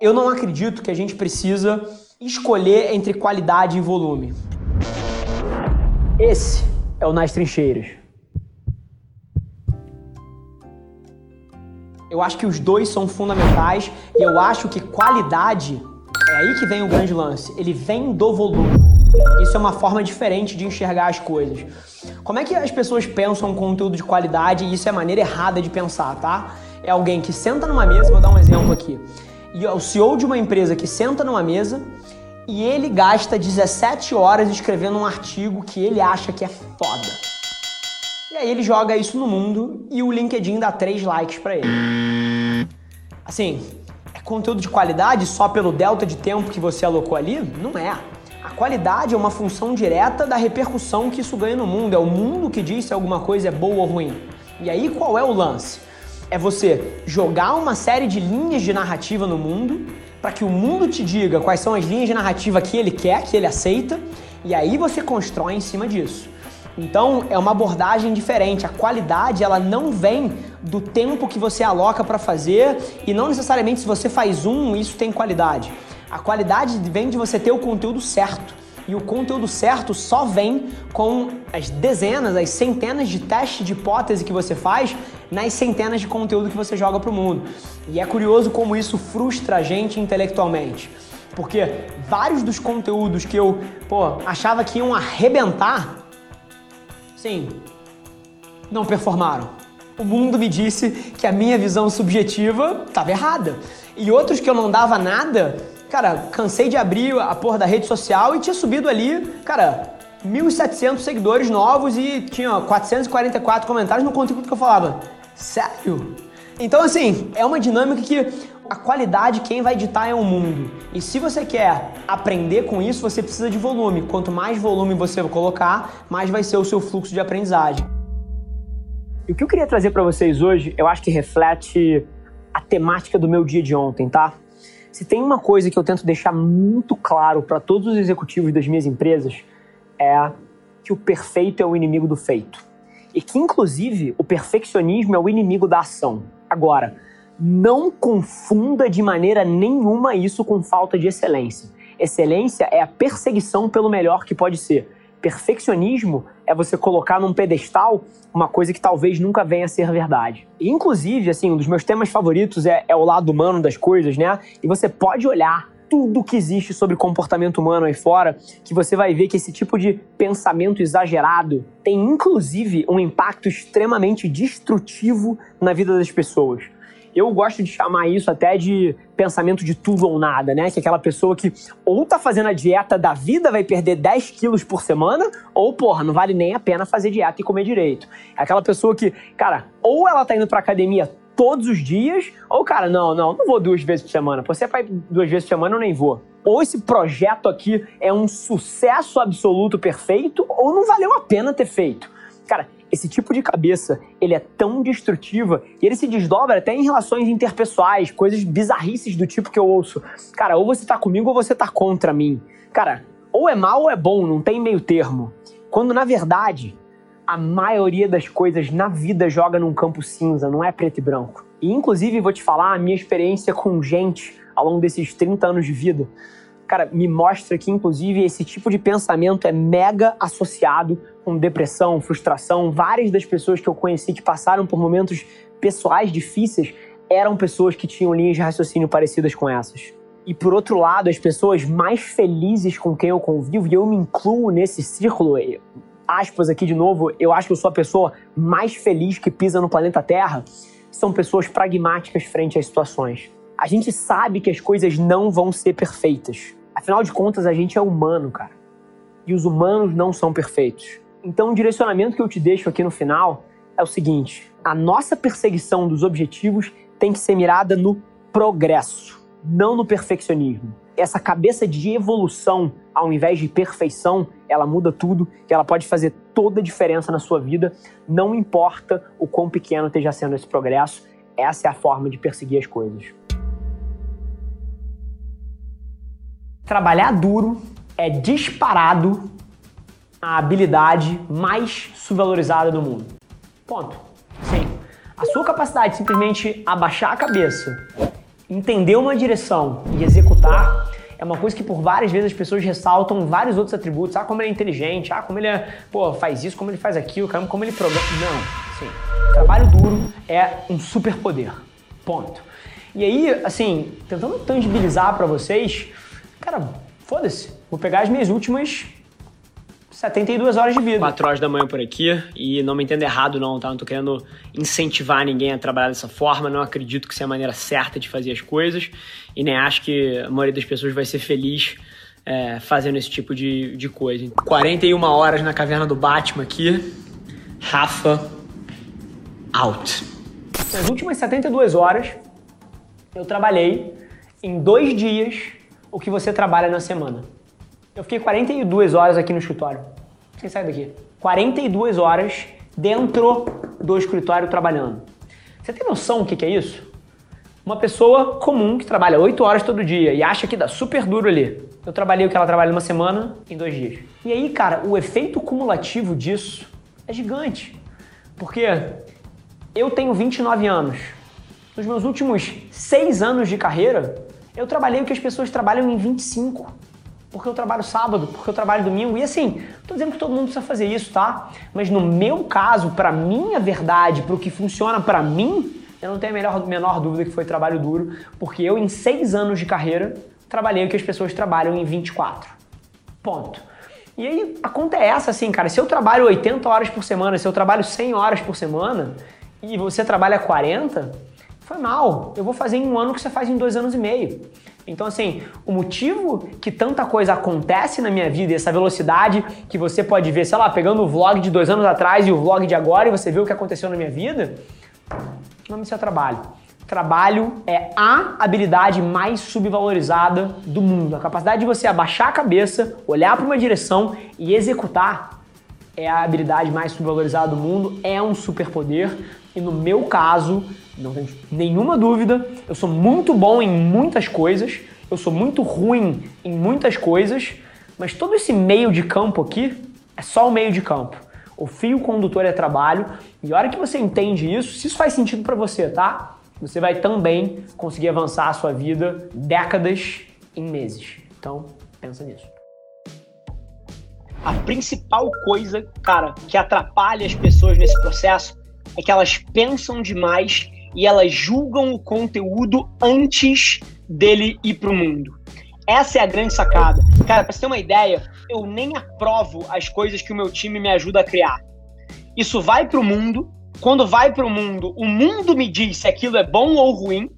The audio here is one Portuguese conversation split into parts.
Eu não acredito que a gente precisa escolher entre qualidade e volume. Esse é o Nas Trincheiras. Eu acho que os dois são fundamentais e eu acho que qualidade é aí que vem o grande lance. Ele vem do volume. Isso é uma forma diferente de enxergar as coisas. Como é que as pessoas pensam conteúdo de qualidade e isso é maneira errada de pensar, tá? É alguém que senta numa mesa, vou dar um exemplo aqui e o CEO de uma empresa que senta numa mesa e ele gasta 17 horas escrevendo um artigo que ele acha que é foda. E aí ele joga isso no mundo e o LinkedIn dá 3 likes para ele. Assim, é conteúdo de qualidade só pelo delta de tempo que você alocou ali? Não é. A qualidade é uma função direta da repercussão que isso ganha no mundo. É o mundo que diz se alguma coisa é boa ou ruim. E aí qual é o lance? É você jogar uma série de linhas de narrativa no mundo para que o mundo te diga quais são as linhas de narrativa que ele quer, que ele aceita, e aí você constrói em cima disso. Então é uma abordagem diferente. A qualidade ela não vem do tempo que você aloca para fazer e não necessariamente se você faz um isso tem qualidade. A qualidade vem de você ter o conteúdo certo. E o conteúdo certo só vem com as dezenas, as centenas de testes de hipótese que você faz nas centenas de conteúdo que você joga para o mundo. E é curioso como isso frustra a gente intelectualmente. Porque vários dos conteúdos que eu pô, achava que iam arrebentar, sim, não performaram. O mundo me disse que a minha visão subjetiva estava errada. E outros que eu não dava nada Cara, cansei de abrir a porra da rede social e tinha subido ali, cara, 1.700 seguidores novos e tinha 444 comentários no conteúdo que eu falava. Sério? Então, assim, é uma dinâmica que a qualidade quem vai ditar é o mundo. E se você quer aprender com isso, você precisa de volume. Quanto mais volume você colocar, mais vai ser o seu fluxo de aprendizagem. E o que eu queria trazer para vocês hoje, eu acho que reflete a temática do meu dia de ontem, tá? Se tem uma coisa que eu tento deixar muito claro para todos os executivos das minhas empresas, é que o perfeito é o inimigo do feito. E que, inclusive, o perfeccionismo é o inimigo da ação. Agora, não confunda de maneira nenhuma isso com falta de excelência. Excelência é a perseguição pelo melhor que pode ser. Perfeccionismo é você colocar num pedestal uma coisa que talvez nunca venha a ser verdade. E, inclusive, assim, um dos meus temas favoritos é, é o lado humano das coisas, né? E você pode olhar tudo que existe sobre comportamento humano aí fora, que você vai ver que esse tipo de pensamento exagerado tem inclusive um impacto extremamente destrutivo na vida das pessoas. Eu gosto de chamar isso até de pensamento de tudo ou nada, né? Que é aquela pessoa que ou tá fazendo a dieta da vida, vai perder 10 quilos por semana, ou, porra, não vale nem a pena fazer dieta e comer direito. É aquela pessoa que, cara, ou ela tá indo pra academia todos os dias, ou, cara, não, não, não vou duas vezes por semana. Você vai duas vezes por semana, eu nem vou. Ou esse projeto aqui é um sucesso absoluto perfeito, ou não valeu a pena ter feito. Cara, esse tipo de cabeça, ele é tão destrutiva e ele se desdobra até em relações interpessoais, coisas bizarrices do tipo que eu ouço. Cara, ou você tá comigo ou você tá contra mim. Cara, ou é mal ou é bom, não tem meio termo. Quando na verdade, a maioria das coisas na vida joga num campo cinza, não é preto e branco. E inclusive vou te falar a minha experiência com gente ao longo desses 30 anos de vida cara, me mostra que, inclusive, esse tipo de pensamento é mega associado com depressão, frustração. Várias das pessoas que eu conheci que passaram por momentos pessoais difíceis eram pessoas que tinham linhas de raciocínio parecidas com essas. E por outro lado, as pessoas mais felizes com quem eu convivo, e eu me incluo nesse círculo, aspas aqui de novo, eu acho que eu sou a pessoa mais feliz que pisa no planeta Terra, são pessoas pragmáticas frente às situações. A gente sabe que as coisas não vão ser perfeitas. Afinal de contas, a gente é humano, cara. E os humanos não são perfeitos. Então, o direcionamento que eu te deixo aqui no final é o seguinte: a nossa perseguição dos objetivos tem que ser mirada no progresso, não no perfeccionismo. Essa cabeça de evolução, ao invés de perfeição, ela muda tudo e ela pode fazer toda a diferença na sua vida, não importa o quão pequeno esteja sendo esse progresso. Essa é a forma de perseguir as coisas. Trabalhar duro é disparado a habilidade mais subvalorizada do mundo. Ponto. Sim. A sua capacidade de simplesmente abaixar a cabeça entender uma direção e executar é uma coisa que por várias vezes as pessoas ressaltam vários outros atributos. Ah, como ele é inteligente, ah, como ele é, pô, faz isso, como ele faz aquilo, como ele programa. Não, sim. Trabalho duro é um superpoder. Ponto. E aí, assim, tentando tangibilizar para vocês, cara, foda-se. Vou pegar as minhas últimas 72 horas de vida. 4 horas da manhã por aqui e não me entenda errado não, tá? Não tô querendo incentivar ninguém a trabalhar dessa forma, não acredito que seja a maneira certa de fazer as coisas e nem acho que a maioria das pessoas vai ser feliz é, fazendo esse tipo de, de coisa. 41 horas na caverna do Batman aqui, Rafa, out. Nas últimas 72 horas, eu trabalhei em dois dias o que você trabalha na semana. Eu fiquei 42 horas aqui no escritório. Quem sai daqui? 42 horas dentro do escritório trabalhando. Você tem noção do que é isso? Uma pessoa comum que trabalha 8 horas todo dia e acha que dá super duro ali. Eu trabalhei o que ela trabalha numa semana em dois dias. E aí, cara, o efeito cumulativo disso é gigante. Porque eu tenho 29 anos. Nos meus últimos 6 anos de carreira, eu trabalhei o que as pessoas trabalham em 25 porque eu trabalho sábado, porque eu trabalho domingo. E assim, tô dizendo que todo mundo precisa fazer isso, tá? Mas no meu caso, para minha verdade, para o que funciona para mim, eu não tenho a melhor, menor dúvida que foi trabalho duro, porque eu, em seis anos de carreira, trabalhei o que as pessoas trabalham em 24. Ponto. E aí, a conta é essa, assim, cara. Se eu trabalho 80 horas por semana, se eu trabalho 100 horas por semana, e você trabalha 40, foi mal. Eu vou fazer em um ano que você faz em dois anos e meio. Então, assim, o motivo que tanta coisa acontece na minha vida, essa velocidade que você pode ver, sei lá, pegando o vlog de dois anos atrás e o vlog de agora e você vê o que aconteceu na minha vida, o nome disso é trabalho. Trabalho é a habilidade mais subvalorizada do mundo. A capacidade de você abaixar a cabeça, olhar para uma direção e executar é a habilidade mais subvalorizada do mundo, é um superpoder. E no meu caso, não tenho nenhuma dúvida. Eu sou muito bom em muitas coisas, eu sou muito ruim em muitas coisas, mas todo esse meio de campo aqui é só o meio de campo. O fio condutor é trabalho, e a hora que você entende isso, se isso faz sentido para você, tá? Você vai também conseguir avançar a sua vida décadas em meses. Então, pensa nisso. A principal coisa, cara, que atrapalha as pessoas nesse processo é que elas pensam demais e elas julgam o conteúdo antes dele ir para o mundo. Essa é a grande sacada. Cara, para você ter uma ideia, eu nem aprovo as coisas que o meu time me ajuda a criar. Isso vai para o mundo. Quando vai para o mundo, o mundo me diz se aquilo é bom ou ruim.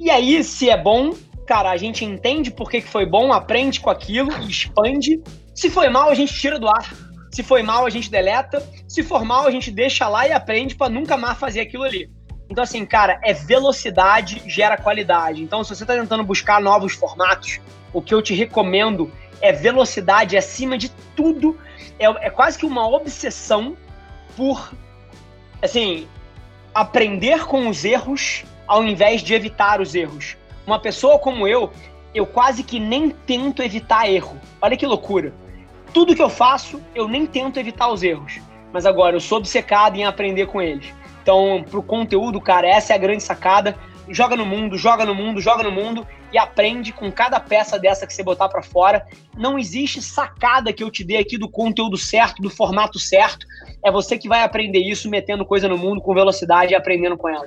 E aí, se é bom, cara, a gente entende por que, foi bom, aprende com aquilo expande. Se foi mal, a gente tira do ar. Se foi mal, a gente deleta. Se for mal, a gente deixa lá e aprende para nunca mais fazer aquilo ali. Então, assim, cara, é velocidade gera qualidade. Então, se você está tentando buscar novos formatos, o que eu te recomendo é velocidade acima de tudo. É, é quase que uma obsessão por, assim, aprender com os erros ao invés de evitar os erros. Uma pessoa como eu, eu quase que nem tento evitar erro. Olha que loucura. Tudo que eu faço, eu nem tento evitar os erros. Mas agora eu sou obcecado em aprender com eles. Então, pro conteúdo, cara, essa é a grande sacada. Joga no mundo, joga no mundo, joga no mundo e aprende com cada peça dessa que você botar para fora. Não existe sacada que eu te dê aqui do conteúdo certo, do formato certo. É você que vai aprender isso metendo coisa no mundo com velocidade e aprendendo com ela.